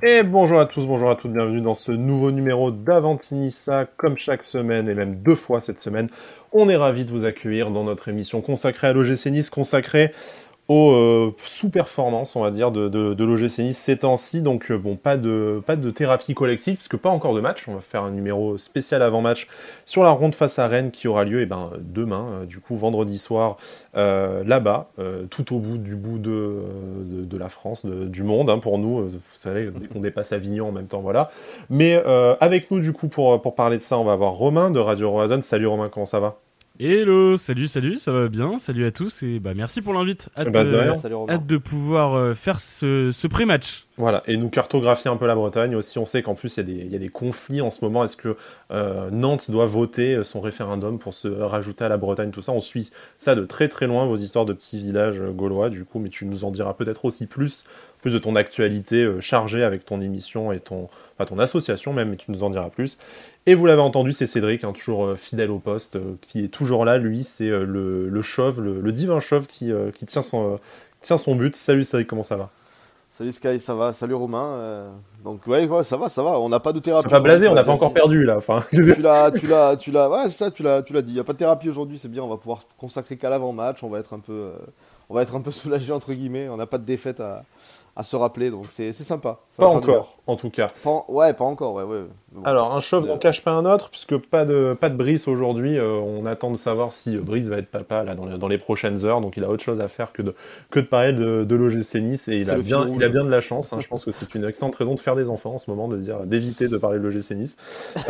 Et bonjour à tous, bonjour à toutes, bienvenue dans ce nouveau numéro d'Avantinissa, comme chaque semaine et même deux fois cette semaine. On est ravis de vous accueillir dans notre émission consacrée à l'OGC Nice, consacrée aux euh, sous-performances, on va dire, de, de, ces temps-ci. Donc, euh, bon, pas de, thérapie collective, puisque pas encore de match. On va faire un numéro spécial avant-match sur la ronde face à Rennes qui aura lieu eh ben, demain, euh, du coup, vendredi soir, là-bas, tout au bout du bout de, la France, du monde, hein, pour nous. Vous savez, dès qu'on dépasse Avignon en même temps, voilà. Mais avec nous, du coup, pour, pour parler de ça, on va avoir Romain de Radio Roazhon. Salut Romain, comment ça va? Hello, salut, salut, ça va bien, salut à tous et bah merci pour l'invite. Hâte, bah, de, pouvoir euh, faire ce, ce pré-match. Voilà, et nous cartographier un peu la Bretagne aussi. On sait qu'en plus il y, a des conflits en ce moment. Est-ce que euh, Nantes doit voter son référendum pour se rajouter à la Bretagne, tout ça? On suit ça de très très loin, vos histoires de petits villages gaulois du coup, mais tu nous en diras peut-être aussi plus, plus de ton actualité euh, chargée avec ton émission et ton, enfin, ton association même, mais tu nous en diras plus. Et vous l'avez entendu, c'est Cédric, hein, toujours euh, fidèle au poste, euh, qui est toujours là. Lui, c'est euh, le, chauve, le, divin chauve qui, qui tient, son, tient son but. Salut Cédric, comment ça va? Salut Sky, ça va? Salut Romain. donc ouais, ça va, ça va. On n'a pas de thérapie. pas blasé, on n'a pas encore perdu là. Enfin. tu l'as, tu l'as, tu l'as. Ouais, ça, tu l'as, tu l'as dit. Il y a pas de thérapie aujourd'hui, c'est bien. On va pouvoir consacrer qu'à l'avant-match. On va être un peu, on va être un peu soulagé entre guillemets. On n'a pas de défaite à, à se rappeler, donc c'est sympa. pas encore, en tout cas. ouais, pas encore, ouais, ouais. Alors, un chauve n'en cache pas un autre, puisque pas de, pas de Brice aujourd'hui. Euh, on attend de savoir si Brice va être papa là, dans, les, dans les prochaines heures, donc il a autre chose à faire que de, que de parler de, de l'OGC Nice, et il a, bien, il a bien de la chance. Hein. je pense que c'est une excellente raison de faire des enfants en ce moment, de dire d'éviter de parler de l'OGC Nice.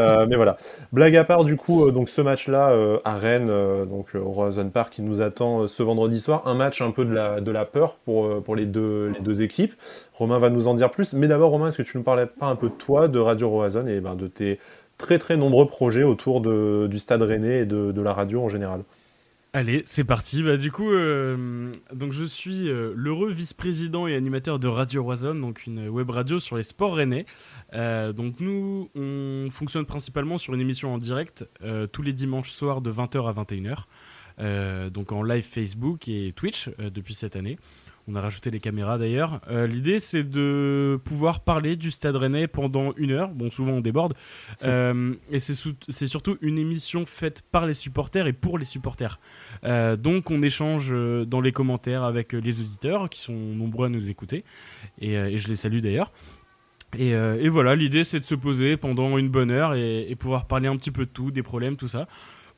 Euh, mais voilà. Blague à part, du coup, euh, donc ce match-là à Rennes, donc au Rosen Park, qui nous attend ce vendredi soir, un match un peu de la, de la peur pour, pour les, deux, les deux équipes. Romain va nous en dire plus. Mais d'abord, Romain, est-ce que tu nous parlais pas un peu de toi, de Radio et ben, de tes très très nombreux projets autour du Stade Rennais et de, la radio en général Allez, c'est parti. Bah, du coup, euh, donc je suis euh, l'heureux vice-président et animateur de Radio Roazhon, donc une web radio sur les sports rennais. Euh, donc nous, on fonctionne principalement sur une émission en direct tous les dimanches soirs de 20h à 21h. donc en live Facebook et Twitch depuis cette année. On a rajouté les caméras d'ailleurs. Euh, l'idée, c'est de pouvoir parler du Stade Rennais pendant une heure. Bon, souvent on déborde. Euh, et c'est surtout une émission faite par les supporters et pour les supporters. Euh, donc, on échange dans les commentaires avec les auditeurs qui sont nombreux à nous écouter. Et, je les salue d'ailleurs. Et, voilà, l'idée, c'est de se poser pendant une bonne heure et, et pouvoir parler un petit peu de tout, des problèmes, tout ça.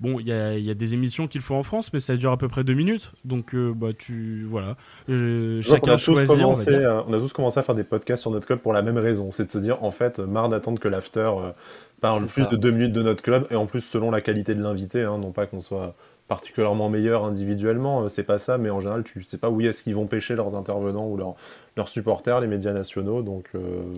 Bon, il y a, des émissions qu'il faut en France, mais ça dure à peu près deux minutes. Donc, euh, bah, tu. Voilà. chacun choisit. Euh, on, a tous commencé à faire des podcasts sur notre club pour la même raison. C'est de se dire, en fait, marre d'attendre que l'after euh, parle plus de deux minutes de notre club. Et en plus, selon la qualité de l'invité, hein, non pas qu'on soit particulièrement meilleur individuellement, c'est pas ça, mais en général, tu sais pas où est-ce qu'ils vont pêcher leurs intervenants ou leurs, leurs supporters, les médias nationaux. Donc,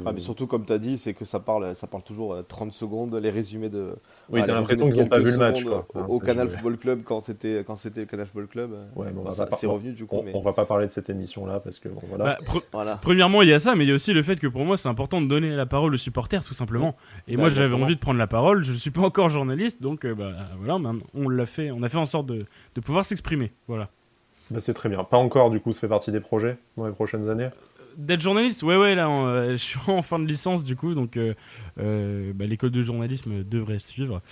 ah, mais surtout, comme tu as dit, c'est que ça parle, ça parle toujours 30 secondes, les résumés de, oui, t'as l'impression qu'ils n'ont pas vu le match. Quoi. Au, Canal Football Club, quand c'était quand c'était Canal Football Club, ouais, bon, c'est revenu du coup. On, mais... on, va pas parler de cette émission-là parce que voilà. Bah, voilà. Premièrement, il y a ça, mais il y a aussi le fait que pour moi, c'est important de donner la parole aux supporters, tout simplement. Et bah, moi, j'avais envie de prendre la parole. Je ne suis pas encore journaliste, donc euh, bah, voilà, on l'a fait. On a fait en sorte de, de pouvoir s'exprimer. Voilà. Bah, c'est très bien. Pas encore, du coup, ça fait partie des projets dans les prochaines années D'être journaliste Ouais, ouais, là, euh, je suis en fin de licence, du coup, donc euh, euh bah, l'école de journalisme devrait suivre.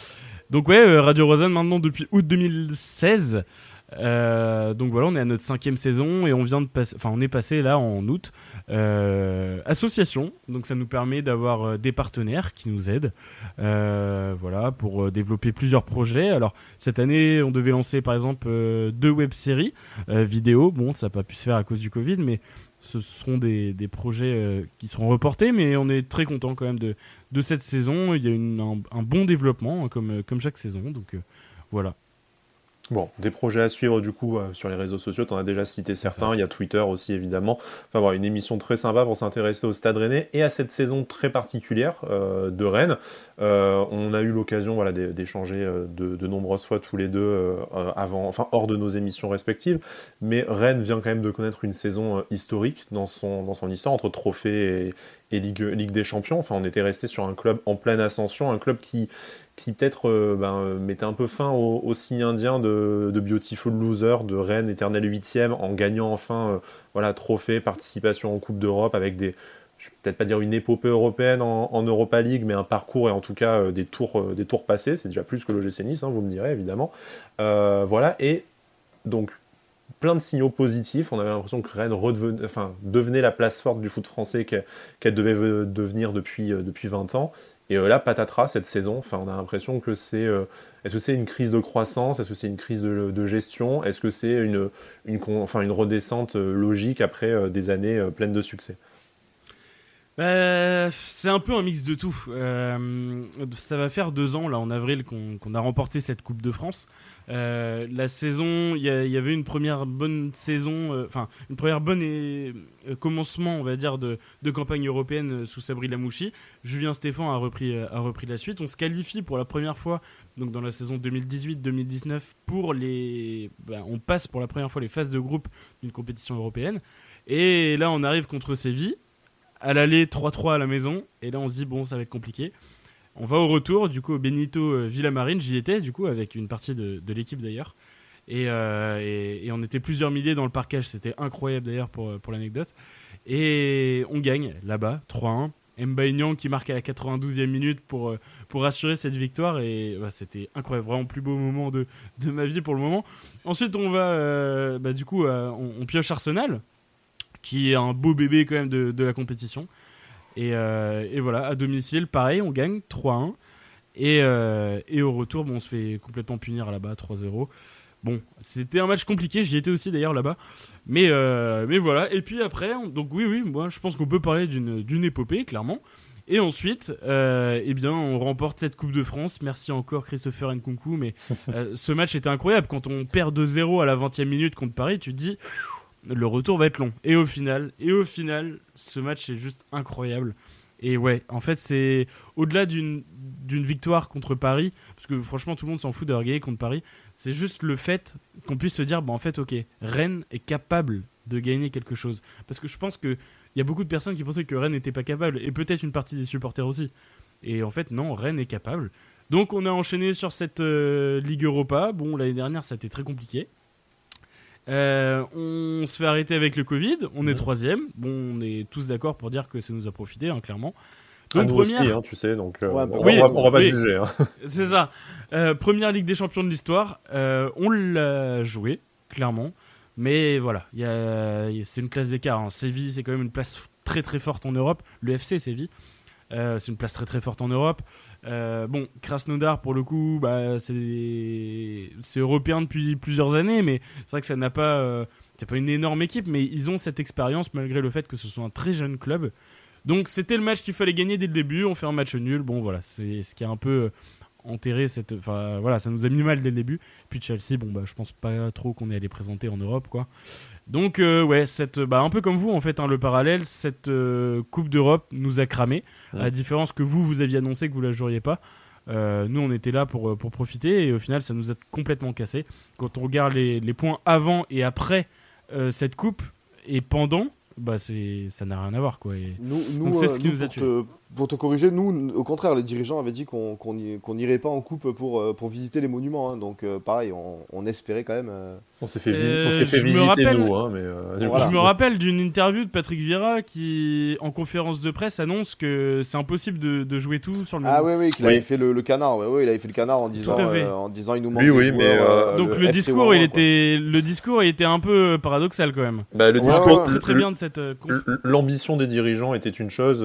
Donc, ouais, euh, Radio Rosanne maintenant depuis août 2016. donc voilà, on est à notre cinquième saison et on vient de passer, enfin, on est passé là en août. Association, donc ça nous permet d'avoir des partenaires qui nous aident, voilà, pour développer plusieurs projets. Alors cette année, on devait lancer par exemple deux web-séries vidéo. Bon, ça n'a pas pu se faire à cause du Covid, mais ce seront des, projets euh, qui seront reportés, mais on est très content quand même de, cette saison. Il y a une, un, bon développement, hein, comme, euh, chaque saison. Donc euh, voilà. Bon, des projets à suivre du coup sur les réseaux sociaux, tu en as déjà cité certains, il y a Twitter aussi évidemment. Enfin voilà, une émission très sympa pour s'intéresser au Stade Rennais et à cette saison très particulière de Rennes. on a eu l'occasion voilà, d'échanger de, de, nombreuses fois tous les deux avant, enfin hors de nos émissions respectives, mais Rennes vient quand même de connaître une saison historique dans son, dans son histoire entre trophées et, et Ligue, Ligue, des Champions. Enfin, on était resté sur un club en pleine ascension, un club qui, qui peut-être euh, ben, mettait un peu fin au, signe indien de, Beautiful Loser, de Rennes éternel 8 en gagnant enfin euh, voilà, trophée, participation en Coupe d'Europe avec des, je vais peut-être pas dire une épopée européenne en, Europa League, mais un parcours et en tout cas des tours, des tours passés. C'est déjà plus que l'OGC Nice, hein, vous me direz évidemment. voilà, et donc plein de signaux positifs. On avait l'impression que Rennes enfin, devenait la place forte du foot français qu'elle devait devenir depuis, depuis 20 ans. Et là, patatras cette saison. On a l'impression que c'est est-ce que c'est une crise de croissance? Est-ce que c'est une crise de, gestion? Est-ce que c'est une, enfin, une redescente euh, logique après euh, des années euh, pleines de succès? Bah, c'est un peu un mix de tout. ça va faire deux ans, là, en avril, qu'on a remporté cette Coupe de France. Euh, la saison, il y, avait une première bonne saison, euh, enfin une première bonne et, euh, commencement, on va dire, de, campagne européenne sous Sabri Lamouchi. Julien Stéphan a repris, la suite. On se qualifie pour la première fois, donc dans la saison 2018-2019, pour les, ben, on passe pour la première fois les phases de groupe d'une compétition européenne. Et là, on arrive contre Séville, à l'aller 3-3 à la maison, et là on se dit bon, ça va être compliqué. On va au retour, du coup, au Benito euh, Villamarine, j'y étais, du coup, avec une partie de, l'équipe d'ailleurs. Euh, et, on était plusieurs milliers dans le parcage, c'était incroyable d'ailleurs pour, euh, l'anecdote. Et on gagne là-bas, 3-1. Mbaignan qui marque à la 92e minute pour, pour assurer cette victoire. Et bah, c'était incroyable, vraiment plus beau moment de, ma vie pour le moment. Ensuite, on va, bah, du coup, on, pioche Arsenal, qui est un beau bébé quand même de la compétition. Euh, et, voilà, à domicile, pareil, on gagne 3-1. Euh, et, au retour, bon, on se fait complètement punir là-bas, 3-0. Bon, c'était un match compliqué, j'y étais aussi d'ailleurs là-bas. Mais, euh, mais voilà, et puis après, donc oui, oui, moi je pense qu'on peut parler d'une épopée, clairement. Et ensuite, eh bien, on remporte cette Coupe de France. Merci encore Christopher Nkunku, mais ce match était incroyable. Quand on perd 2-0 à la 20e minute contre Paris, tu te dis, le retour va être long. Et au final, et au final, ce match est juste incroyable. Et ouais, en fait, c'est au-delà d'une victoire contre Paris, parce que franchement, tout le monde s'en fout d'avoir gagné contre Paris. C'est juste le fait qu'on puisse se dire, bon, en fait, ok, Rennes est capable de gagner quelque chose. Parce que je pense qu'il y a beaucoup de personnes qui pensaient que Rennes n'était pas capable, et peut-être une partie des supporters aussi. Et en fait, non, Rennes est capable. Donc, on a enchaîné sur cette euh, Ligue Europa. Bon, l'année dernière, ça a été très compliqué. Euh, on se fait arrêter avec le Covid, on est troisième. Bon, on est tous d'accord pour dire que ça nous a profité, hein, clairement. Donc, première... Aussi, hein, tu sais, donc euh, on, va, pas juger. Hein. C'est ça. Euh, première Ligue des Champions de l'histoire, on l'a joué, clairement. Mais voilà, c'est une classe d'écart. Hein. Séville, c'est quand même une place très très forte en Europe. Le FC Séville, c'est une place très très forte en Europe. Euh, bon, Krasnodar, pour le coup, bah, c'est européen depuis plusieurs années, mais c'est vrai que ça n'a pas. Euh, c'est pas une énorme équipe, mais ils ont cette expérience malgré le fait que ce soit un très jeune club. Donc c'était le match qu'il fallait gagner dès le début. On fait un match nul. Bon, voilà, c'est ce qui a un peu euh, enterré cette. Enfin, voilà, ça nous a mis mal dès le début. Puis Chelsea, bon, bah, je pense pas trop qu'on est allé présenter en Europe, quoi. Donc euh, ouais, cette, bah, un peu comme vous en fait, hein, le parallèle, cette euh, Coupe d'Europe nous a cramé, à la différence que vous, vous aviez annoncé que vous la joueriez pas. Euh, nous, on était là pour, pour profiter et au final, ça nous a complètement cassé. Quand on regarde les, les points avant et après cette coupe et pendant, bah c'est ça n'a rien à voir quoi. nous, nous, c'est ce qui nous a tué pour te corriger, nous, au contraire, les dirigeants avaient dit qu'on n'irait pas en coupe pour, euh, pour visiter les monuments. Hein. donc, euh, pareil, on, espérait quand même. Euh, on s'est fait, fait visiter, nous. Hein, mais, Je me rappelle d'une interview de Patrick Vieira qui, en conférence de presse, annonce que c'est impossible de, de, jouer tout sur le Ah oui, oui, qu'il avait fait le, canard. Ouais, ouais, il avait fait le canard en disant, en disant il nous manque. Oui, oui, mais. donc, le, discours, il était, le discours, il était un peu paradoxal quand même. Bah, le discours. Très, très bien de cette. L'ambition des dirigeants était une chose,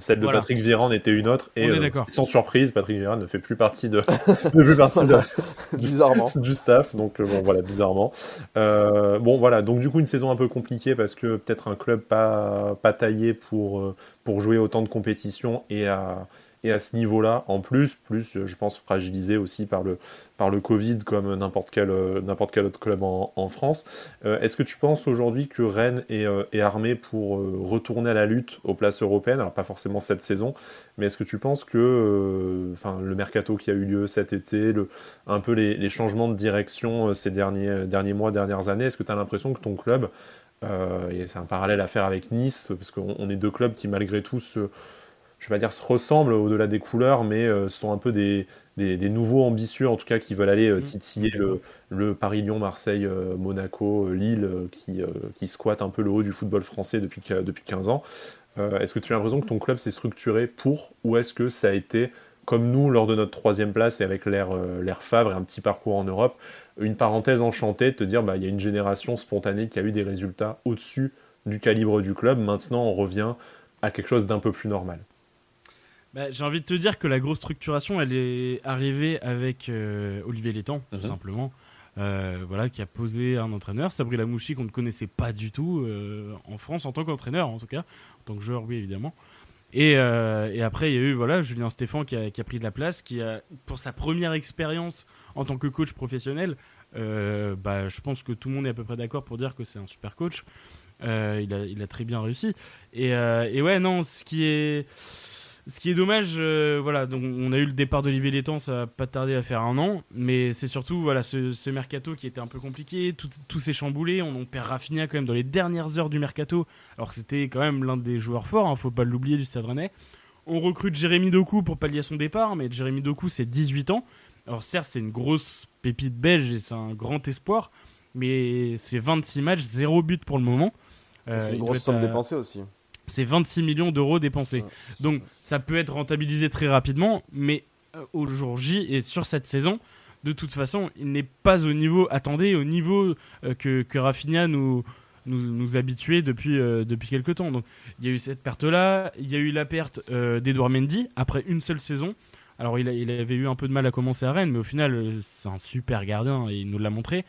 celle de Patrick Vieira en était une autre. Et euh, sans surprise, Patrick Vieira ne fait plus partie de, plus partie de, bizarrement du staff. Donc euh, bon, voilà, bizarrement. Euh, bon voilà, donc du coup une saison un peu compliquée parce que peut-être un club pas pas taillé pour pour jouer autant de compétitions et à et à ce niveau-là, en plus, plus, je pense, fragilisé aussi par le, par le Covid, comme n'importe quel, n'importe quel autre club en, France. Euh, est-ce que tu penses aujourd'hui que Rennes est, euh, est armé pour euh, retourner à la lutte aux places européennes? Alors, pas forcément cette saison, mais est-ce que tu penses que le mercato qui a eu lieu cet été, un peu les, les changements de direction ces derniers, derniers mois, dernières années, est-ce que tu as l'impression que ton club, c'est un parallèle à faire avec Nice, parce qu'on est deux clubs qui, malgré tout, se je vais pas dire se ressemblent au-delà des couleurs, mais euh, sont un peu des, des, nouveaux ambitieux, en tout cas, qui veulent aller euh, mmh. titiller le, le Paris-Lyon, Marseille, euh, Monaco, Lille, qui, qui squattent un peu le haut du football français depuis, depuis 15 ans. est-ce que tu as l'impression que ton club s'est structuré pour, ou est-ce que ça a été comme nous lors de notre troisième place et avec l'ère Favre et un petit parcours en Europe, une parenthèse enchantée de te dire bah il y a une génération spontanée qui a eu des résultats au-dessus du calibre du club. Maintenant, on revient à quelque chose d'un peu plus normal. Bah, j'ai envie de te dire que la grosse structuration, elle est arrivée avec euh, Olivier Létang, tout mhm. simplement. Euh, voilà, qui a posé un entraîneur, Sabri Lamouchi, qu'on ne connaissait pas du tout euh, en France en tant qu'entraîneur, en tout cas, en tant que joueur, oui, évidemment. Et, après, il y a eu voilà, Julien Stéphan qui a, qui a, pris de la place, qui a, pour sa première expérience en tant que coach professionnel, bah, je pense que tout le monde est à peu près d'accord pour dire que c'est un super coach. Euh, il, a, il, a, très bien réussi. Et, euh, et, ouais, non, ce qui est, ce qui est dommage, euh, voilà, donc on a eu le départ d'Olivier Létang, ça n'a pas tardé à faire un an, mais c'est surtout voilà ce, ce, mercato qui était un peu compliqué, tout, tout s'est chamboulé, on, perd Rafinha quand même dans les dernières heures du mercato, alors que c'était quand même l'un des joueurs forts, hein, faut pas l'oublier du Stade Rennais. On recrute Jérémy Doku pour pallier son départ, mais Jérémy Doku c'est 18 ans. Alors certes c'est une grosse pépite belge et c'est un grand espoir, mais c'est 26 matchs, 0 but pour le moment. Euh, c'est une grosse somme dépensée aussi. C'est 26 millions d'euros dépensés. Donc ça peut être rentabilisé très rapidement, mais euh, au jour J et sur cette saison, de toute façon, il n'est pas au niveau, attendez, au niveau euh, que, que Rafinha nous, nous, nous habituait depuis, depuis quelques temps. Donc il y a eu cette perte-là, il y a eu la perte d'Edouard Mendy après une seule saison. Alors il, il, avait eu un peu de mal à commencer à Rennes, mais au final, c'est un super gardien et il nous l'a montré.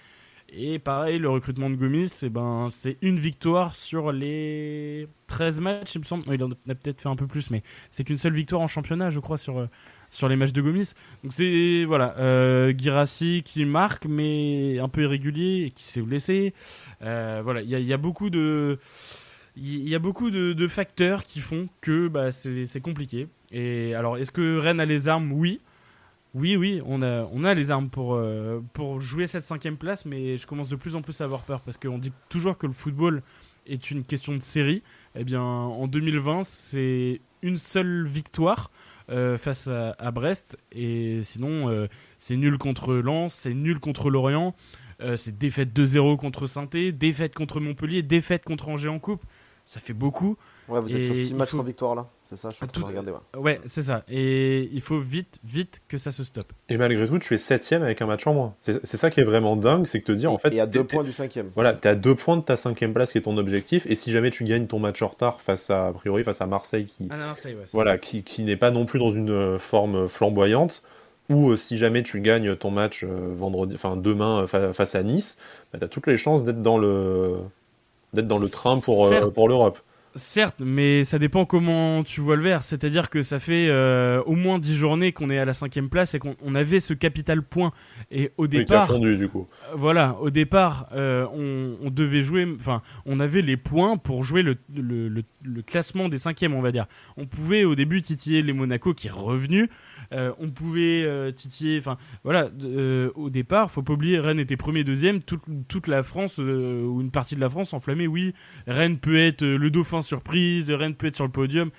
Et pareil, le recrutement de Gomis, eh ben, c'est une victoire sur les 13 matchs, il me semble. Il en a peut-être fait un peu plus, mais c'est qu'une seule victoire en championnat, je crois, sur, sur les matchs de Gomis. Donc c'est, voilà, euh, Girassi qui marque, mais un peu irrégulier et qui s'est blessé. Euh, voilà, il y a, beaucoup de. Il y a beaucoup de, facteurs qui font que bah, c'est compliqué. Et alors, est-ce que Rennes a les armes? Oui. Oui, oui, on a, on a les armes pour, euh, pour jouer cette cinquième place, mais je commence de plus en plus à avoir peur parce qu'on dit toujours que le football est une question de série. Eh bien, en 2020, c'est une seule victoire euh, face à, Brest, et sinon, euh, c'est nul contre Lens, c'est nul contre Lorient, c'est défaite 2-0 contre saint défaite contre Montpellier, défaite contre Angers en Coupe. Ça fait beaucoup. Ouais, vous êtes sur 6 matchs sans victoire là, c'est ça, je suis Tout... regarder. Ouais, ouais c'est ça. Et il faut vite, vite que ça se stoppe. Et malgré tout, tu es 7 avec un match en moins. C'est ça qui est vraiment dingue, c'est que te dire en fait. Et à 2 points du 5 Voilà, tu à 2 points de ta 5 place qui est ton objectif. Et si jamais tu gagnes ton match en retard face à, a priori, face à Marseille qui. Ah, Marseille, ouais, voilà, qui, qui n'est pas non plus dans une euh, forme flamboyante ou euh, si jamais tu gagnes ton match euh, vendredi, enfin demain face à Nice, bah, tu as toutes les chances d'être dans le d'être dans le train pour, pour l'Europe. Certes, mais ça dépend comment tu vois le verre. C'est-à-dire que ça fait euh, au moins 10 journées qu'on est à la cinquième place et qu'on avait ce capital point. Et au départ, fondu, du coup. Euh, voilà, au départ, euh, on, devait jouer, enfin, on avait les points pour jouer le, le, le, classement des cinquièmes, on va dire. On pouvait au début titiller les Monaco qui est revenu. Euh, on pouvait euh, titiller. Enfin, voilà, euh, au départ, faut pas oublier, Rennes était premier, deuxième. Toute, la France, ou une partie de la France, enflammée. Oui, Rennes peut être le dauphin surprise, Rennes peut être sur le podium.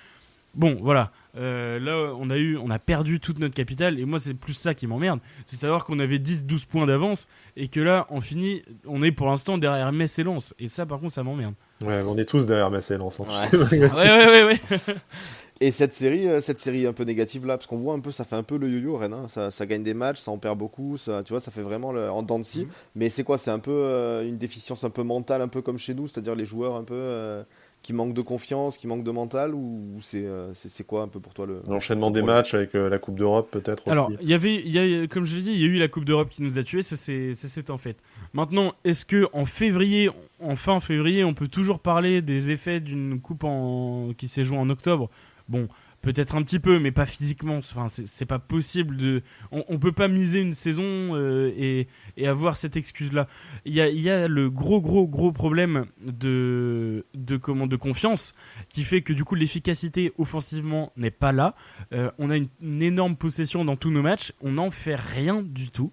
Bon, voilà. là, on a eu, on a perdu toute notre capitale, et moi, c'est plus ça qui m'emmerde. C'est savoir qu'on avait 10-12 points d'avance, et que là, on finit, on est pour l'instant derrière Metz et Lens. Et ça, par contre, ça m'emmerde. Ouais, on est tous derrière Metz et Lens. Hein. ouais, ouais, ouais, ouais. Et cette série, euh, cette série un peu négative là, parce qu'on voit un peu, ça fait un peu le yo-yo Rennes. Hein. Ça, ça, gagne des matchs, ça en perd beaucoup, ça, tu vois, ça fait vraiment le, en dents de scie. Mhm. Mais c'est quoi? C'est un peu euh, une déficience un peu mentale, un peu comme chez nous, c'est-à-dire les joueurs un peu euh, qui manquent de confiance, qui manquent de mental, ou c'est c'est quoi un peu pour toi le l'enchaînement des matchs avec la Coupe d'Europe peut-être Alors il y avait, y a, comme je l'ai dit, il y a eu la Coupe d'Europe qui nous a tués, ça c'est en fait. Maintenant, est-ce que en février, en fin février, on peut toujours parler des effets d'une coupe en... qui s'est jouée en octobre? Bon, peut-être un petit peu, mais pas physiquement. Enfin, c'est pas possible de. On, peut pas miser une saison euh, et, avoir cette excuse-là. Il y a, le gros, gros, gros problème de, de, comment, de confiance qui fait que du coup l'efficacité offensivement n'est pas là. Euh, on a une, une, énorme possession dans tous nos matchs. On n'en fait rien du tout.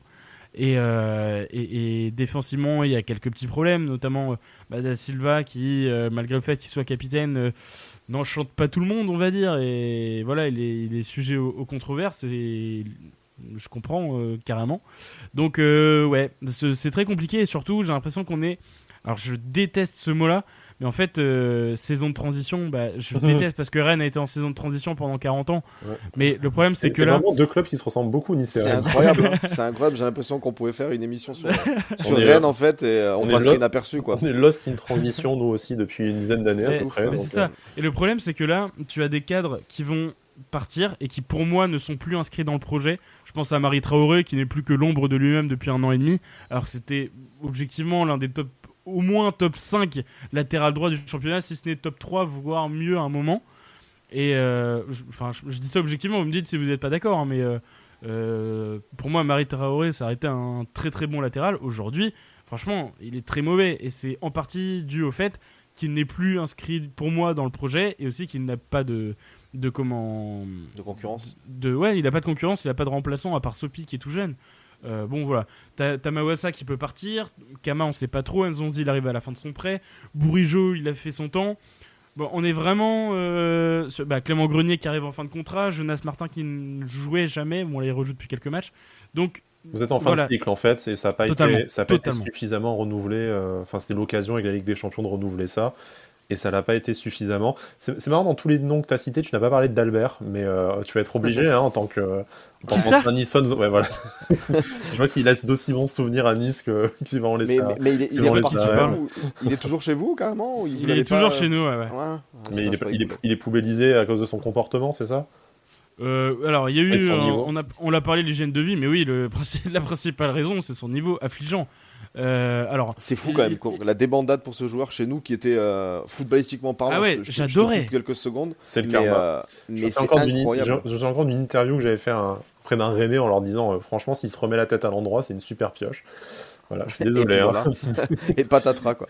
Euh, et, défensivement, il y a quelques petits problèmes, notamment euh, bah, Da Silva qui, euh, malgré le fait qu'il soit capitaine, n'enchante pas tout le monde, on va dire. Et voilà, il est, sujet aux, controverses et je comprends carrément. Donc, ouais, c'est très compliqué et surtout, j'ai l'impression qu'on est Alors je déteste ce mot-là, mais en fait, euh, saison de transition, bah, je déteste parce que Rennes a été en saison de transition pendant 40 ans. Mais le problème, c'est que là. C'est vraiment deux clubs qui se ressemblent beaucoup, Nice C'est incroyable, hein. c'est incroyable. J'ai l'impression qu'on pouvait faire une émission sur, sur Rennes, en fait, et euh, on, on passerait inaperçu, quoi. On est lost in transition, nous aussi, depuis une dizaine d'années à peu près. C'est ça. Et le problème, c'est que là, tu as des cadres qui vont partir et qui pour moi ne sont plus inscrits dans le projet. Je pense à Marie Traoré qui n'est plus que l'ombre de lui-même depuis un an et demi, alors que c'était objectivement l'un des top au moins top 5 latéral droit du championnat, si ce n'est top 3, voire mieux à un moment. Et euh, enfin, je, dis ça objectivement, vous me dites si vous n'êtes pas d'accord, hein, mais euh, euh, pour moi, Marie Traoré, ça a été un très très bon latéral. Aujourd'hui, franchement, il est très mauvais et c'est en partie dû au fait qu'il n'est plus inscrit pour moi dans le projet et aussi qu'il n'a pas de, de comment de concurrence de ouais il a pas de concurrence il a pas de remplaçant à part Sopi qui est tout jeune euh, bon voilà. T'as Mawasa qui peut partir. Kama on sait pas trop. Nzonzi il arrive à la fin de son prêt. Bourigeau il a fait son temps. Bon on est vraiment euh, bah, Clément Grenier qui arrive en fin de contrat. Jonas Martin qui ne jouait jamais. Bon on les rejoue depuis quelques matchs. Donc vous êtes en fin de cycle en fait, et ça n'a pas, été, ça a pas été suffisamment renouvelé. Euh, enfin, c'était l'occasion avec la Ligue des Champions de renouveler ça et ça n'a pas été suffisamment. C'est marrant, dans tous les noms que tu as cités, tu n'as pas parlé d'Albert, mais euh, tu vas être obligé hein, en tant que. En ça Ouais, voilà. je vois qu'il laisse d'aussi bons souvenirs à Nice qu'il va en laisser. Mais, mais, il, est, il, est il, est, toujours chez vous, carrément Il, est toujours chez nous, ouais. ouais. mais il est, il, est, il est poubellisé à cause de son comportement, c'est ça? Euh, alors, il y a eu, on, a, on l'a parlé l'hygiène de vie, mais oui, le, la principale raison, c'est son niveau affligeant. Euh, alors, c'est fou quand même la débandade pour ce joueur chez nous qui était euh, footballistiquement parlant. Ah ouais, j'adorais. Quelques secondes. C'est le karma. mais c'est incroyable. Je me encore d'une interview que j'avais fait près d'un René en leur disant franchement, s'il se remet la tête à l'endroit, c'est une super pioche. Voilà, je suis désolé. Et, hein. et patatras, quoi.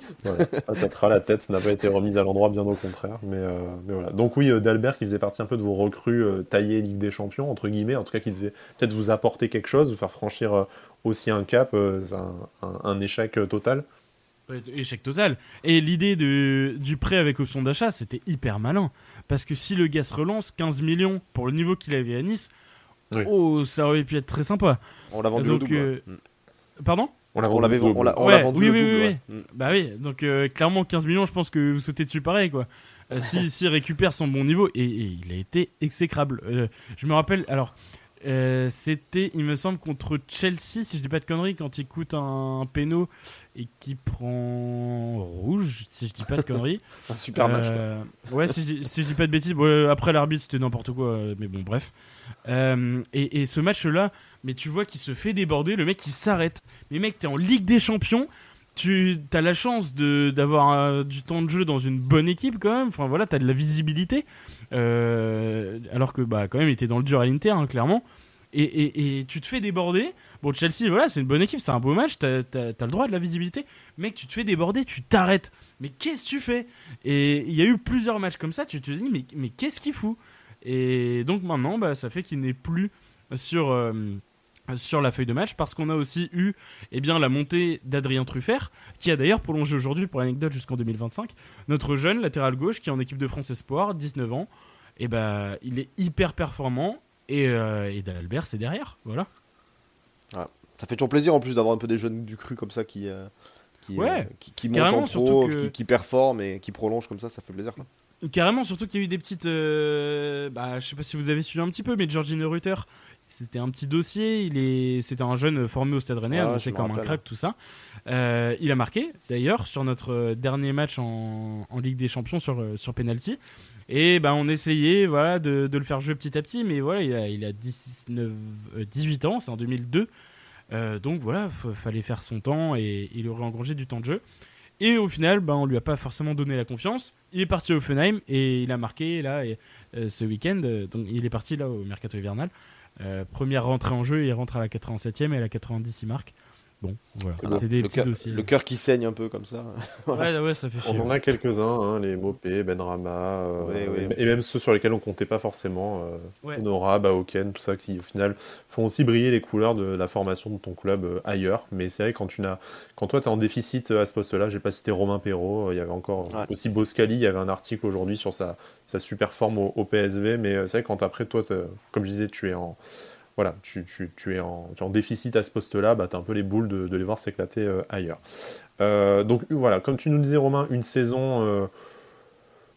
patatras, la tête n'a pas été remise à l'endroit, bien au contraire. Mais, euh, mais voilà. Donc, oui, D'Albert qui faisait partie un peu de vos recrues taillées Ligue des Champions, entre guillemets, en tout cas, qui devait peut-être vous apporter quelque chose, vous faire franchir aussi un cap, euh, un, échec euh, total. Échec total. Et l'idée du prêt avec option d'achat, c'était hyper malin. Parce que si le gars se relance, 15 millions pour le niveau qu'il avait à Nice, oh, ça aurait pu être très sympa. On l'a vendu au double. Euh, pardon? On l'a vendu, on vendu oui, oui, oui, Bah oui, donc clairement 15 millions, je pense que vous sautez dessus pareil quoi. S'il si, récupère son bon niveau, et, et, il a été exécrable. je me rappelle, alors euh, c'était, il me semble, contre Chelsea, si je dis pas de conneries, quand il coûte un, péno et qui prend rouge, si je dis pas de conneries. un super match. Euh, ouais, si je, si je, dis pas de bêtises. après l'arbitre, c'était n'importe quoi, mais bon, bref. Euh, et, et, ce match-là, mais tu vois qu'il se fait déborder, le mec il s'arrête. Mais mec, t'es en Ligue des Champions tu as la chance d'avoir euh, du temps de jeu dans une bonne équipe quand même. Enfin voilà, tu as de la visibilité. Euh, alors que bah quand même, il était dans le dur à l'Inter, hein, clairement. Et, tu te fais déborder. Bon, Chelsea, voilà, c'est une bonne équipe, c'est un beau match, t'as as, le droit de la visibilité. Mec, tu te fais déborder, tu t'arrêtes. Mais qu'est-ce que tu fais? Et il y a eu plusieurs matchs comme ça, tu te dis, mais, mais qu'est-ce qu'il fout? Et donc maintenant, bah, ça fait qu'il n'est plus sur. Euh, sur la feuille de match parce qu'on a aussi eu eh bien, la montée d'Adrien Truffert qui a d'ailleurs prolongé aujourd'hui pour l'anecdote jusqu'en 2025 notre jeune latéral gauche qui est en équipe de France Espoir 19 ans. Et eh ben il est hyper performant et, euh, et Dalbert c'est derrière. Voilà. Ça fait toujours plaisir en plus d'avoir un peu des jeunes du cru comme ça qui euh, qui, euh, qui, montent en pro, qui, performent et qui prolongent comme ça ça fait plaisir Carrément, surtout qu'il y a eu des petites. bah, je sais pas si vous avez suivi un petit peu, mais Georgine Rutter, c'était un petit dossier. Il est, c'était un jeune formé au Stade Rennais, ah, c'est comme un crack tout ça. Euh, il a marqué d'ailleurs sur notre dernier match en, Ligue des Champions sur euh, sur penalty. Et ben on essayait voilà de, le faire jouer petit à petit, mais voilà il a, il a 19, 18 euh, ans, c'est en 2002. donc voilà, fallait faire son temps et il aurait engrangé du temps de jeu. Et au final, ben, on lui a pas forcément donné la confiance. Il est parti au Fenheim et il a marqué là ce week-end. Donc il est parti là au mercato hivernal. Euh, première rentrée en jeu, il rentre à la 87e et à la 90 il marque. Bon, voilà. c'est des le petits dossiers. Le cœur qui saigne un peu comme ça. ouais, ouais, ça fait chier. On en a quelques-uns, hein, les Mopé, Benrama, euh, et même ceux sur lesquels on comptait pas forcément. Euh, Honora, Baoken, tout ça, qui au final font aussi briller les couleurs de la formation de ton club euh, ailleurs. Mais c'est vrai, quand, tu n'as, quand toi tu es en déficit à ce poste-là, j'ai pas cité Romain Perrault, il y avait encore aussi Boscali, il y avait un article aujourd'hui sur sa, sa super forme au, PSV. Mais c'est vrai, quand après, toi, comme je disais, tu es en voilà, tu, es en, déficit à ce poste-là, bah, tu as un peu les boules de, les voir s'éclater ailleurs. donc voilà, comme tu nous disais Romain, une saison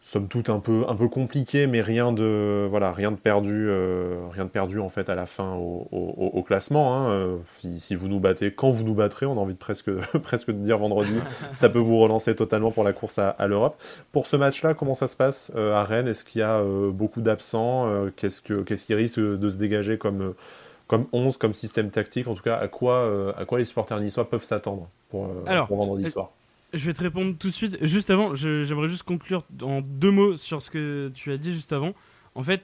somme toute un peu, un peu compliqué, mais rien de, voilà, rien de perdu, euh, rien de perdu en fait à la fin au, classement. Hein. Euh, si, vous nous battez, quand vous nous battrez, on a envie de presque, presque de dire vendredi, ça peut vous relancer totalement pour la course à, l'Europe. Pour ce match-là, comment ça se passe euh, à Rennes? Est-ce qu'il y a beaucoup d'absents Qu'est-ce que, qu'est-ce qui risque de se dégager comme comme 11, comme système tactique, en tout cas, à quoi, à quoi les supporters niçois peuvent s'attendre pour, pour vendredi soir? Je vais te répondre tout de suite. Juste avant, j'aimerais juste conclure en deux mots sur ce que tu as dit juste avant. En fait,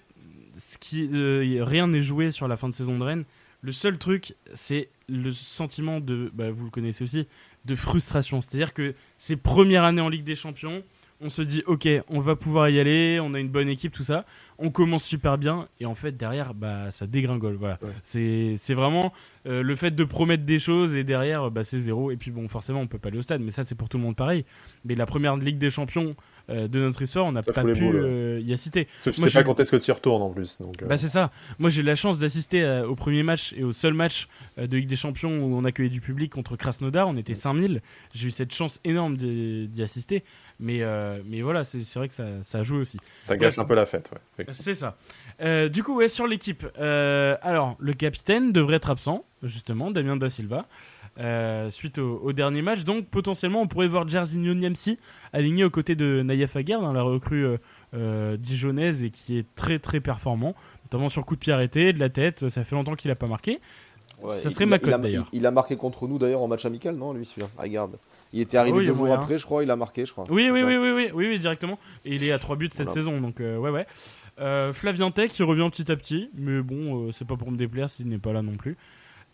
euh, rien n'est joué sur la fin de saison de Rennes. Le seul truc, c'est le sentiment de, bah, vous le connaissez aussi, de frustration. C'est-à-dire que c'est première année en Ligue des Champions on se dit ok on va pouvoir y aller on a une bonne équipe tout ça. On commence super bien et en fait derrière bah ça dégringole voilà. C'est vraiment euh, le fait de promettre des choses et derrière bah c'est zéro. Et puis bon forcément on peut pas aller au stade mais ça c'est pour tout le monde pareil. Mais la première ligue des champions euh, de notre histoire, on n'a pas pu euh, y assister. Je sais pas quand est-ce que tu y retournes en plus. Donc, Bah c'est ça. Moi j'ai eu la chance d'assister au premier match et au seul match de Ligue des Champions où on accueillait du public contre Krasnodar. On était 5000. J'ai eu cette chance énorme d'y assister. Mais, euh, mais voilà, c'est vrai que ça, ça joue aussi. Ça gâche un peu la fête, ouais. C'est ça. Euh, du coup, ouais, sur l'équipe. Euh, alors, le capitaine devrait être absent, justement, Damien Da Silva, suite au, dernier match. Donc, potentiellement, on pourrait voir Jarzinho Niamsi aligné aux côtés de Naïef Aguerd, dans la recrue dijonnaise et qui est très très performant, notamment sur coup de pied arrêté, de la tête. Ça fait longtemps qu'il n'a pas marqué. ça serait ma d'ailleurs. Il, a marqué contre nous d'ailleurs en match amical, non, lui, celui-là? Regarde. Il était arrivé deux jours après, je crois, il a marqué, je crois. Oui, oui, oui, oui, oui, oui, directement. Et il est à 3 buts cette saison, donc euh, ouais, ouais. Euh, Flavien Tech, qui revient petit à petit, mais bon, euh, c'est pas pour me déplaire s'il n'est pas là non plus.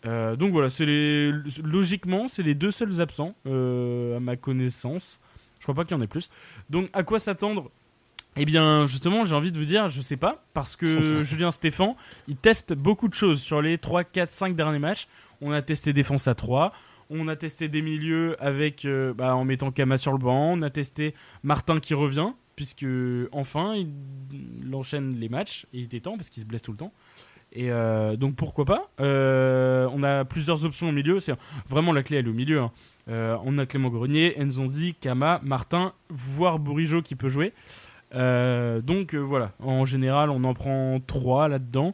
Donc voilà, c'est les... logiquement, c'est les deux seuls absents, à ma connaissance. Je crois pas qu'il y en ait plus. Donc à quoi s'attendre? Eh bien, justement, j'ai envie de vous dire, je sais pas, parce que Julien Stéphan, il teste beaucoup de choses sur les 3, 4, 5 derniers matchs. On a testé défense à 3, on a testé des milieux avec, euh, bah, en mettant Kama sur le banc. On a testé Martin qui revient, puisque enfin il, enchaîne les matchs. Et il était temps parce qu'il se blesse tout le temps. Et euh, donc pourquoi pas euh, On a plusieurs options au milieu. C'est vraiment la clé elle est au milieu. Hein. on a Clément Grenier, Nzonzi, Kama, Martin, voire Bourigeau qui peut jouer. donc voilà, en général on en prend trois là-dedans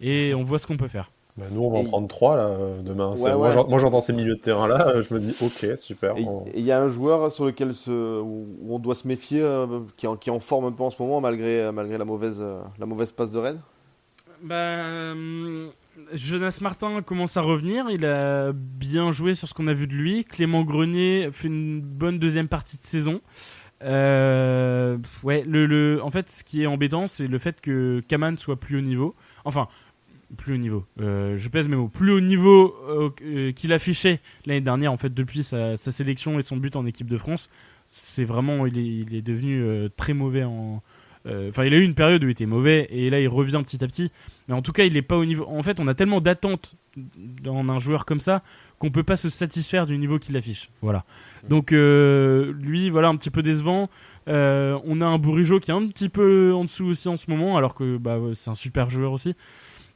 et on voit ce qu'on peut faire. Bah, nous, on va en prendre trois là, euh, demain. Moi, j'entends ces milieux de terrain là, euh, je me dis ok, super. Et il y a un joueur sur lequel on doit se méfier, euh, qui, est en, qui, en, forme un peu en ce moment, malgré, malgré la, mauvaise, la mauvaise passe de Rennes bah, Jonas Martin commence à revenir, il a bien joué sur ce qu'on a vu de lui. Clément Grenier fait une bonne deuxième partie de saison. ouais, le, le, en fait, ce qui est embêtant, c'est le fait que Kaman soit plus haut niveau. Enfin, plus haut niveau. Euh, je pèse mes mots. Plus haut niveau euh, euh, qu'il affichait l'année dernière, en fait, depuis sa, sélection et son but en équipe de France. C'est vraiment, il est, il est devenu très mauvais en. Enfin, il a eu une période où il était mauvais et là il revient petit à petit. Mais en tout cas, il n'est pas au niveau. En fait, on a tellement d'attentes dans un joueur comme ça qu'on peut pas se satisfaire du niveau qu'il affiche. Voilà. Donc lui, voilà, un petit peu décevant. on a un Bourigeau qui est un petit peu en dessous aussi en ce moment, alors que bah, c'est un super joueur aussi.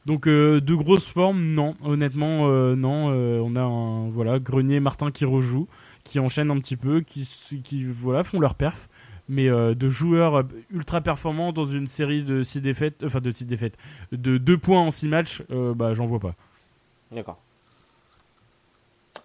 Donc euh, de grosses formes, non. Honnêtement, euh, non. Euh, on a un voilà Grenier, Martin qui rejoue, qui enchaînent un petit peu, qui, qui voilà font leur perf. Mais de joueurs ultra performants dans une série de 6 défaites, enfin de 6 défaites, de 2 points en 6 matchs, bah j'en vois pas. D'accord.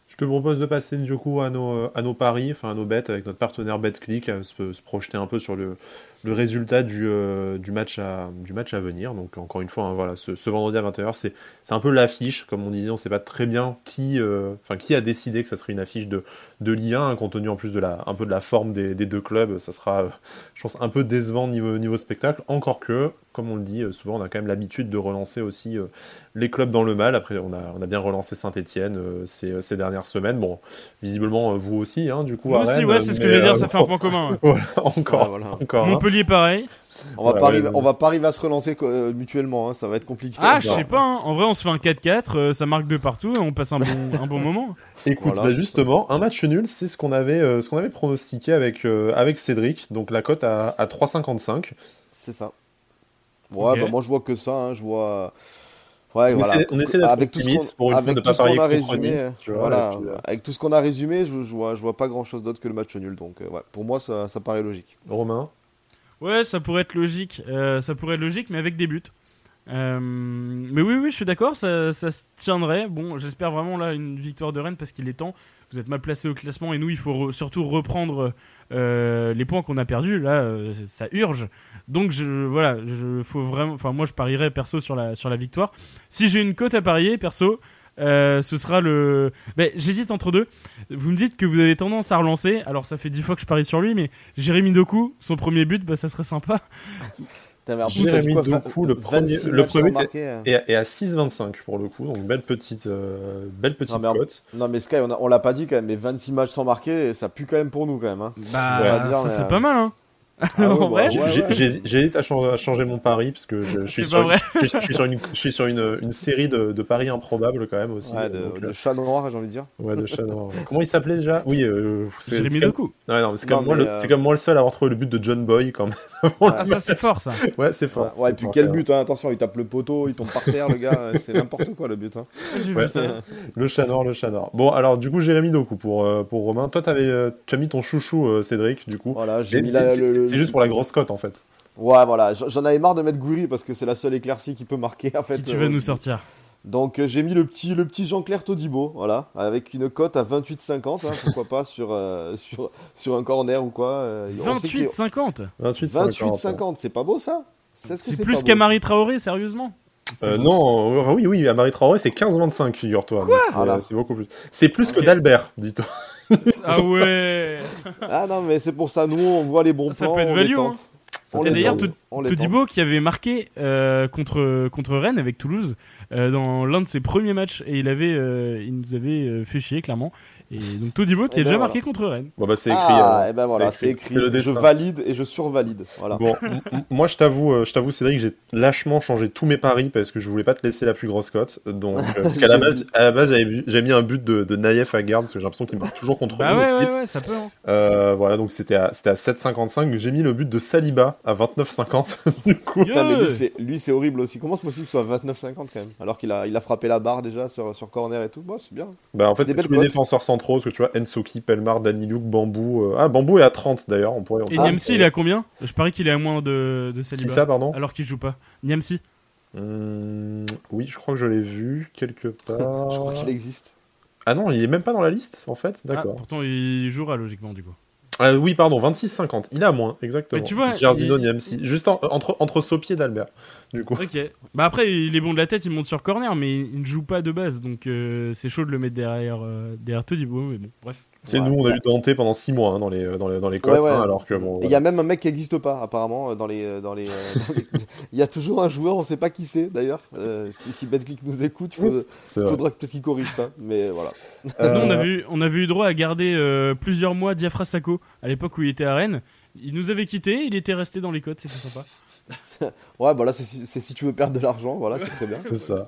Je te propose de passer du coup à nos, à nos paris, enfin à nos bêtes avec notre partenaire BetClick, se, se projeter un peu sur le, le résultat du, euh, du, match à, du match à venir. Donc encore une fois, hein, voilà, ce, vendredi à 21h, c'est un peu l'affiche. Comme on disait, on ne sait pas très bien qui, euh, enfin qui a décidé que ça serait une affiche de, de Ligue 1, compte tenu en plus de la, un peu de la forme des, des deux clubs. Ça sera, euh, je pense, un peu décevant niveau, niveau spectacle. Encore que, comme on le dit, souvent on a quand même l'habitude de relancer aussi les clubs dans le mal. Après, on a, on a bien relancé Saint-Etienne ces, ces, dernières semaines. Bon, visiblement, vous aussi, hein, du coup. Moi aussi, ouais, c'est ce que je veux dire, ça fait un point commun. encore, voilà. encore. Hein pareil. On va, pas arriver, on va pas arriver à se relancer euh, mutuellement, hein, ça va être compliqué. Ah, je sais pas, hein. en vrai on se fait un 4-4, euh, ça marque de partout et on passe un bon, un bon moment. Écoute, bah, justement, un match nul, c'est ce qu'on avait, euh, ce qu'on avait pronostiqué avec, avec Cédric, donc la cote à, à 3,55. C'est ça. Ouais, bah, moi je vois que ça, hein. je vois Ouais, on, voilà. essaie, on essaie d'être Avec tout ce pour une fois avec de tout pas ce qu'on parier a résumé, tu vois, voilà, et puis, euh, avec tout ce qu'on a résumé, je, je vois, je vois pas grand chose d'autre que le match nul. Donc, euh, ouais, pour moi, ça, ça paraît logique. Romain? Ouais, ça pourrait être logique. euh, ça pourrait être logique, mais avec des buts. Euh, mais oui, oui, je suis d'accord, ça, ça se tiendrait. Bon, j'espère vraiment là une victoire de Rennes parce qu'il est temps. Vous êtes mal placé au classement et nous, il faut surtout reprendre euh, les points qu'on a perdus. Là, ça urge. Donc voilà, je faut vraiment. Enfin, moi, je parierais perso sur la sur la victoire. Si j'ai une cote à parier, perso. Euh, ce sera le. Ben, j'hésite entre deux. Vous me dites que vous avez tendance à relancer. Alors, ça fait dix fois que je parie sur lui, mais Jérémy Doku, son premier but, bah, ça serait sympa. Jérémy Doku, le 26 premier- le premier marquer, euh. et, et à 6,25 pour le coup, donc belle petite, euh, belle petite Non, mais cote. Non, mais Sky, on, l'a pas dit quand même, mais 26 matchs sans marquer, et ça pue quand même pour nous quand même. Hein. Bah, dire, ça mais, serait euh, pas mal, hein. Ah ouais, bah, J'hésite à, chan- à changer mon pari parce que je, je suis sur, une, vrai. je, suis- je suis sur une, je suis sur une, une série de, de paris improbables quand même aussi. Ouais, de, donc, de euh, chat noir, j'ai envie de dire. ouais, de chat noir. Comment il s'appelait déjà? Oui, euh, c'est comme-. Ouais, non, c'est Non, comme, moi mais, le- euh, comme moi le seul à avoir trouvé le but de John Boy quand même. Ah, ça, c'est fort, ça. ouais, c'est fort. Ouais, et puis fort. quel but, hein, attention, il tape le poteau, il tombe par terre, le gars, euh, c'est n'importe quoi le but. Hein. Vu ça. Le chat noir, le chat noir. Bon, alors du coup, Jérémy Doku pour, pour Romain. Toi, t'avais, tu as mis ton chouchou, Cédric, du coup. Voilà, j'ai mis le- c'est juste pour la grosse cote en fait. Ouais, voilà, j'en avais marre de mettre Gouiri parce que c'est la seule éclaircie qui peut marquer en fait. Qui tu euh, vas nous sortir Donc euh, j'ai mis le petit, le petit Jean-Claire Todibo, voilà, avec une cote à 28,50, hein, pourquoi pas sur, euh, sur, sur un corner ou quoi. euh, on sait qu'il- 28-50 28, 28,50, c'est pas beau ça? C'est ce plus beau qu'Amari Traoré, sérieusement? Euh, non, euh, oui, oui, à Marie Traoré, c'est 15-25, figure-toi. Quoi? Donc, c'est- Voilà. Beaucoup plus. C'est plus que d'Albert, dis-toi. Ah ouais Ah non, mais c'est pour ça, nous on voit les bons Ça plans, peut être on value, les hein. On Et d'ailleurs. Todibo qui avait marqué euh, contre, contre Rennes avec Toulouse euh, dans l'un de ses premiers matchs et il, avait, euh, il nous avait euh, fait chier clairement. Et donc Todibo qui Eh a ben déjà voilà. marqué contre Rennes. Bon, bah, c'est écrit. Ah, alors. et ben voilà, c'est écrit. Le Je valide et je survalide. Voilà. Bon, moi, je t'avoue, euh, je t'avoue, Cédric, j'ai lâchement changé tous mes paris parce que je voulais pas te laisser la plus grosse cote. Donc, euh, parce qu'à la base, à la base, j'avais mis un but de, de Naïef à garde parce que j'ai l'impression qu'il marque toujours contre Bah ouais, ouais, ouais, ça peut. hein. Euh, voilà, donc c'était à, c'était à 7,55. J'ai mis le but de Saliba à 29,50. du coup, Yeah. Putain, mais lui, c'est- horrible aussi. Comment c'est possible que ce soit 29,50 quand même? Alors qu'il a, il a frappé la barre déjà sur, sur corner et tout. Bon, c'est bien. bah, en fait, des tous les défenseurs centraux, parce que tu vois, Ensoki, Pelmar, Daniluk, Bambou. euh, Ah, Bambou est à 30 d'ailleurs. On pourrait. Et Ah, Niamsi, il est à combien? Je parie qu'il est à moins de, de Qui Saliba. ça, pardon? Alors qu'il joue pas. Niamsi Hum, Oui, je crois que je l'ai vu quelque part. Je crois qu'il existe. Ah non, il est même pas dans la liste, en fait. Ah, D'accord. pourtant, il jouera logiquement du coup. Ah, oui, pardon, 26,50. Il est à moins, exactement. Mais tu vois, Giardino, il- Niamsi. Juste en- entre, entre Sopi et d'Albert, du coup. Ok. Bah après, il est bon de la tête, il monte sur corner, mais il ne joue pas de base, donc euh, c'est chaud de le mettre derrière, euh, derrière Todibo. Mais bon, bref. C'est Ouais. nous, on a eu Dante pendant 6 mois hein, dans, les, dans, les, dans les cotes, Ouais, ouais. hein, alors que bon. Il y a même un mec qui n'existe pas, apparemment, euh, dans les. euh, Dans les, euh, dans les- Il y a toujours un joueur, on sait pas qui c'est d'ailleurs. Euh, si, si BetClick nous écoute, il faudra que peut-être qu'il corrige ça. Mais voilà. Euh, Nous, on avait, eu, on avait eu droit à garder euh, plusieurs mois Diafra Sako à l'époque où il était à Rennes. Il nous avait quitté, il était resté dans les cotes, c'était sympa. Ouais, bah là, c'est si, tu veux perdre de l'argent, voilà, c'est très bien. C'est ça.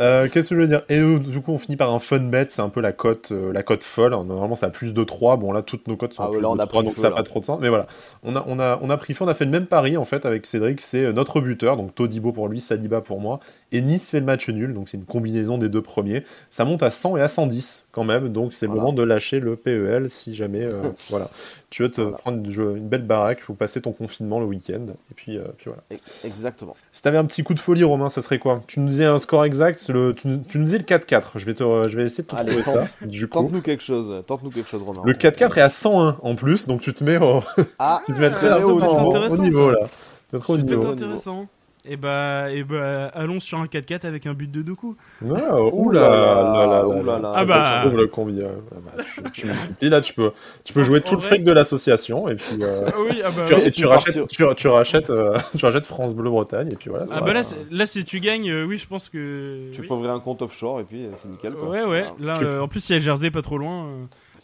Euh, Qu'est-ce que je veux dire? Et euh, du coup, on finit par un fun bet, c'est un peu la cote, euh, la cote folle. Normalement, ça a plus de 3. Bon, là, toutes nos cotes sont Ah à ouais, plus là, on de a 3, pris donc feu, ça n'a pas trop de sens. Mais voilà, on a, on, a, on a pris feu, on a fait le même pari en fait avec Cédric. C'est euh, notre buteur, donc Todibo pour lui, Saliba pour moi. Et Nice fait le match nul, donc c'est une combinaison des deux premiers. Ça monte à 100 et à 110 quand même, donc c'est le moment de lâcher le PEL si jamais voilà. tu veux te Voilà. prendre une, une belle baraque, faut passer ton confinement le week-end. Et puis, puis voilà. Exactement. Si t'avais un petit coup de folie, Romain, ça serait quoi? Tu nous disais un score exact, le, tu, nous- tu nous disais le 4-4. Je vais, te, je vais essayer de te Allez, trouver tente. ça. Du coup, Tente-nous quelque chose, tente-nous quelque chose, Romain. le 4-4 est à 101 en plus, donc tu te mets au, Ah, tu te mets Ah, très au au, niveau. au Intéressant, niveau ça. là. Tu te mets trop au niveau. au intéressant. Et bah, et bah, allons sur un 4-4 avec un but de Doku. Ah, Ouh oula, là là, là, là, là, ouh là là. là. Ah bah. Le combien Ah bah, tu, tu multiplies, là, tu peux, tu peux jouer En tout le fric de l'association et puis euh, Ah oui, ah bah, tu, rachètes, tu, tu rachètes, euh, tu rachètes France Bleu Bretagne et puis voilà. Ah va. bah là, là, si tu gagnes, euh, oui, je pense que. Tu oui. peux ouvrir un compte offshore et puis euh, c'est nickel. Quoi. Ouais, ouais. Là, euh, en plus, il y a Jersey pas trop loin.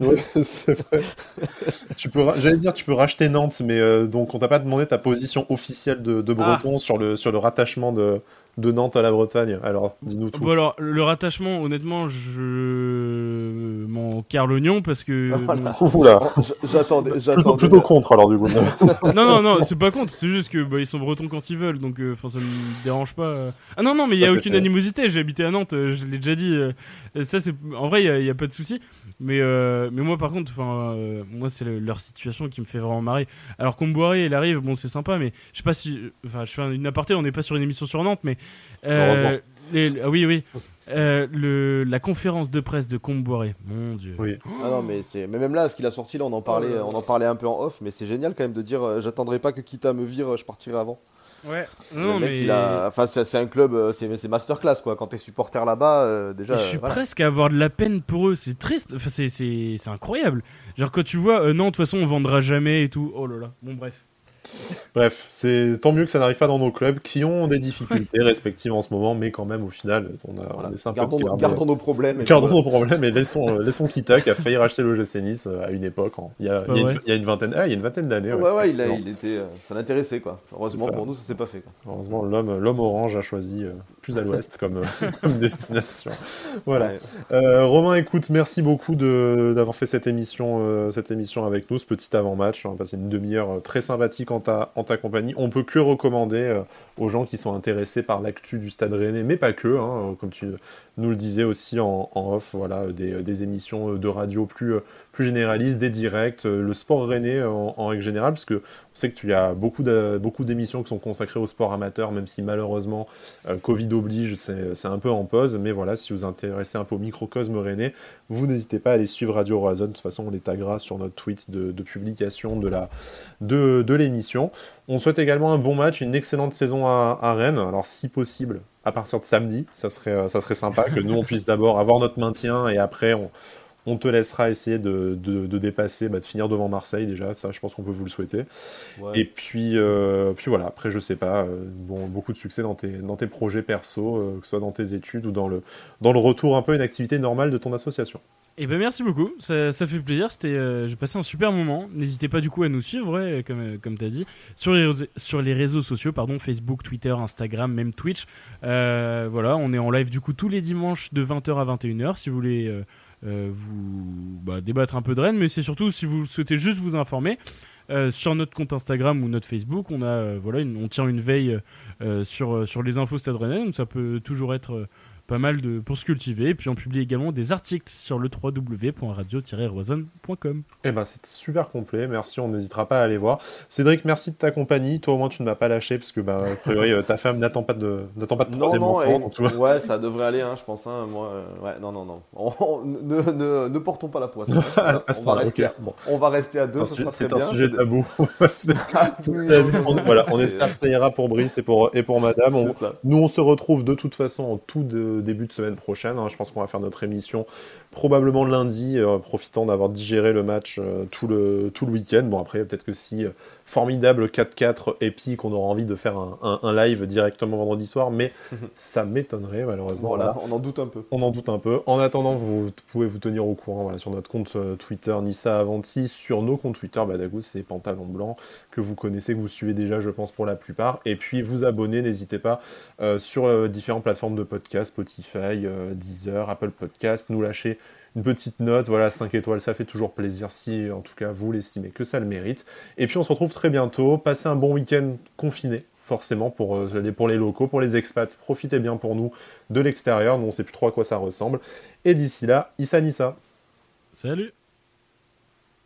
Ouais, c'est vrai. tu peux, ra- j'allais dire, tu peux racheter Nantes, mais euh, donc on t'a pas demandé ta position officielle de, de Ah. Breton sur le sur le rattachement de de Nantes à la Bretagne. Alors, dis-nous tout. Bon alors, le rattachement, honnêtement, je m'en carre l'oignon parce que. Oula. J'attendais. Plutôt, plutôt contre alors du coup. non, non, non, c'est pas contre, c'est juste que bah, ils sont bretons quand ils veulent, donc euh, enfin ça me dérange pas. euh. Ah non, non, mais il y a Ça, c'est aucune animosité. J'ai habité à Nantes, euh, je l'ai déjà dit. euh, euh, ça, c'est en vrai, il y a, pas de souci. Mais euh, mais moi, par contre, enfin, euh, moi, c'est le- leur situation qui me fait vraiment marrer. Alors Comboiré, il arrive, bon, c'est sympa, mais je sais pas si, enfin, je fais un- une aparté. On n'est pas sur une émission sur Nantes, mais euh, Heureusement. les- ah oui, oui. Euh, le, la conférence de presse de Comboiré, mon dieu. Oui. Ah non, mais c'est. Mais même là, ce qu'il a sorti, là, on en parlait, Oh là. on en parlait un peu en off, mais c'est génial quand même de dire, euh, j'attendrai pas que Kita me vire, je partirai avant. Ouais. le Non, mec, mais il a. Enfin, c'est c'est un club, c'est c'est masterclass quoi. Quand t'es supporter là-bas, euh, déjà. Je suis voilà. presque à avoir de la peine pour eux. C'est triste. Enfin, c'est, c'est, c'est incroyable. Genre, quand tu vois, euh, non, de toute façon, on vendra jamais et tout. Oh là là. Bon, bref. Bref, c'est tant mieux que ça n'arrive pas dans nos clubs qui ont des difficultés respectives en ce moment, mais quand même au final, on a Voilà. on peu Gardons, garder- gardons nos problèmes. et Gardons nos problèmes et laissons, euh, laissons Kita qui a failli racheter l'OGC Nice euh, à une époque. Il y a, il y a une, vrai. il y a une vingtaine, ah, il y a une vingtaine d'années. Ouais, ouais, il, a- il était. euh, ça l'intéressait quoi. Heureusement pour nous, ça s'est pas fait quoi. Heureusement, l'homme, l'homme orange a choisi euh, plus à l'ouest comme, euh, comme destination. Voilà. Euh, Romain, écoute, merci beaucoup d'avoir fait cette émission, cette émission avec nous, ce petit avant-match. On a passé une demi-heure très sympathique en ta, en ta compagnie. On peut que recommander euh, aux gens qui sont intéressés par l'actu du Stade Rennais, mais pas que, hein, euh, comme tu nous le disais aussi en, off, voilà, des, des émissions euh, de radio plus, euh, plus généralistes, des directs, euh, le sport rennais euh, en, règle générale, parce que on sait que tu as beaucoup, de- beaucoup d'émissions qui sont consacrées au sport amateur, même si malheureusement euh, Covid oblige, c'est un peu en pause, mais voilà, si vous intéressez un peu au microcosme rennais, vous n'hésitez pas à aller suivre Radio Horizon. De toute façon, on les taguera sur notre tweet de, publication de la de, de l'émission. On souhaite également un bon match, une excellente saison à, à Rennes. Alors, si possible, à partir de samedi, ça serait, ça serait sympa que nous, on puisse d'abord avoir notre maintien et après, on, on te laissera essayer de, de- de dépasser, bah, de finir devant Marseille déjà. Ça, je pense qu'on peut vous le souhaiter. Ouais. Et puis, euh, puis voilà, après, je sais pas, euh, bon, beaucoup de succès dans tes, dans tes projets perso, euh, que ce soit dans tes études ou dans le, dans le retour un peu à une activité normale de ton association. Et ben merci beaucoup, ça, ça fait plaisir. C'était, euh, j'ai passé un super moment. N'hésitez pas du coup à nous suivre, ouais, comme euh, comme t'as dit, sur les réseaux- sur les réseaux sociaux, pardon, Facebook, Twitter, Instagram, même Twitch. Euh, voilà, on est en live du coup tous les dimanches de 20h à 21h. Si vous voulez vous bah, débattre un peu de Rennes, mais c'est surtout si vous souhaitez juste vous informer. euh, sur notre compte Instagram ou notre Facebook, on a euh, voilà, on tient une veille euh, sur euh, sur les infos Stade Rennais, donc ça peut toujours être euh, pas mal de pour se cultiver. Et puis on publie également des articles sur le www.radio-roison.com. Eh ben, c'était super complet. Merci, on n'hésitera pas à aller voir. Cédric, merci de ta compagnie. Toi, au moins, tu ne m'as pas lâché parce que, bah, a priori, euh, ta femme n'attend pas de, n'attend pas de Non, troisième non, enfant. et- donc, ouais, ça devrait aller, hein, je pense. Hein, moi, euh, ouais, non, non, non. On- on- ne, ne, ne portons pas la poisse. hein. Ce on, va rester, ok. Bon, on va rester à c'est deux, sujet, sera très c'est un bien. sujet C'est de- tabou. C'est- Ah, voilà, on c'est- espère que ça ira pour Brice et pour, et pour Madame. On- C'est. Nous, on se retrouve de toute façon en tout de- début de semaine prochaine. hein. Je pense qu'on va faire notre émission probablement lundi, euh, profitant d'avoir digéré le match euh, tout le, tout le week-end. Bon, après, peut-être que si euh, formidable 4-4 épique, on aura envie de faire un, un- un live directement vendredi soir, mais ça m'étonnerait malheureusement. Voilà, Voilà. on en doute un peu. On en doute un peu. En attendant, vous pouvez vous tenir au courant voilà, sur notre compte euh, Twitter Nissa Avanti, sur nos comptes Twitter Badagou, c'est Pantalon Blanc, que vous connaissez, que vous suivez déjà, je pense, pour la plupart. Et puis vous abonner, n'hésitez pas, euh, sur euh, différentes plateformes de podcast, Spotify, euh, Deezer, Apple Podcast, nous lâcher une petite note, voilà, 5 étoiles, ça fait toujours plaisir si, en tout cas, vous l'estimez que ça le mérite. Et puis on se retrouve très bientôt. Passez un bon week-end confiné, forcément, pour, euh, les, pour les locaux, pour les expats. Profitez bien pour nous de l'extérieur, nous on sait plus trop à quoi ça ressemble. Et d'ici là, Issa Nissa. Salut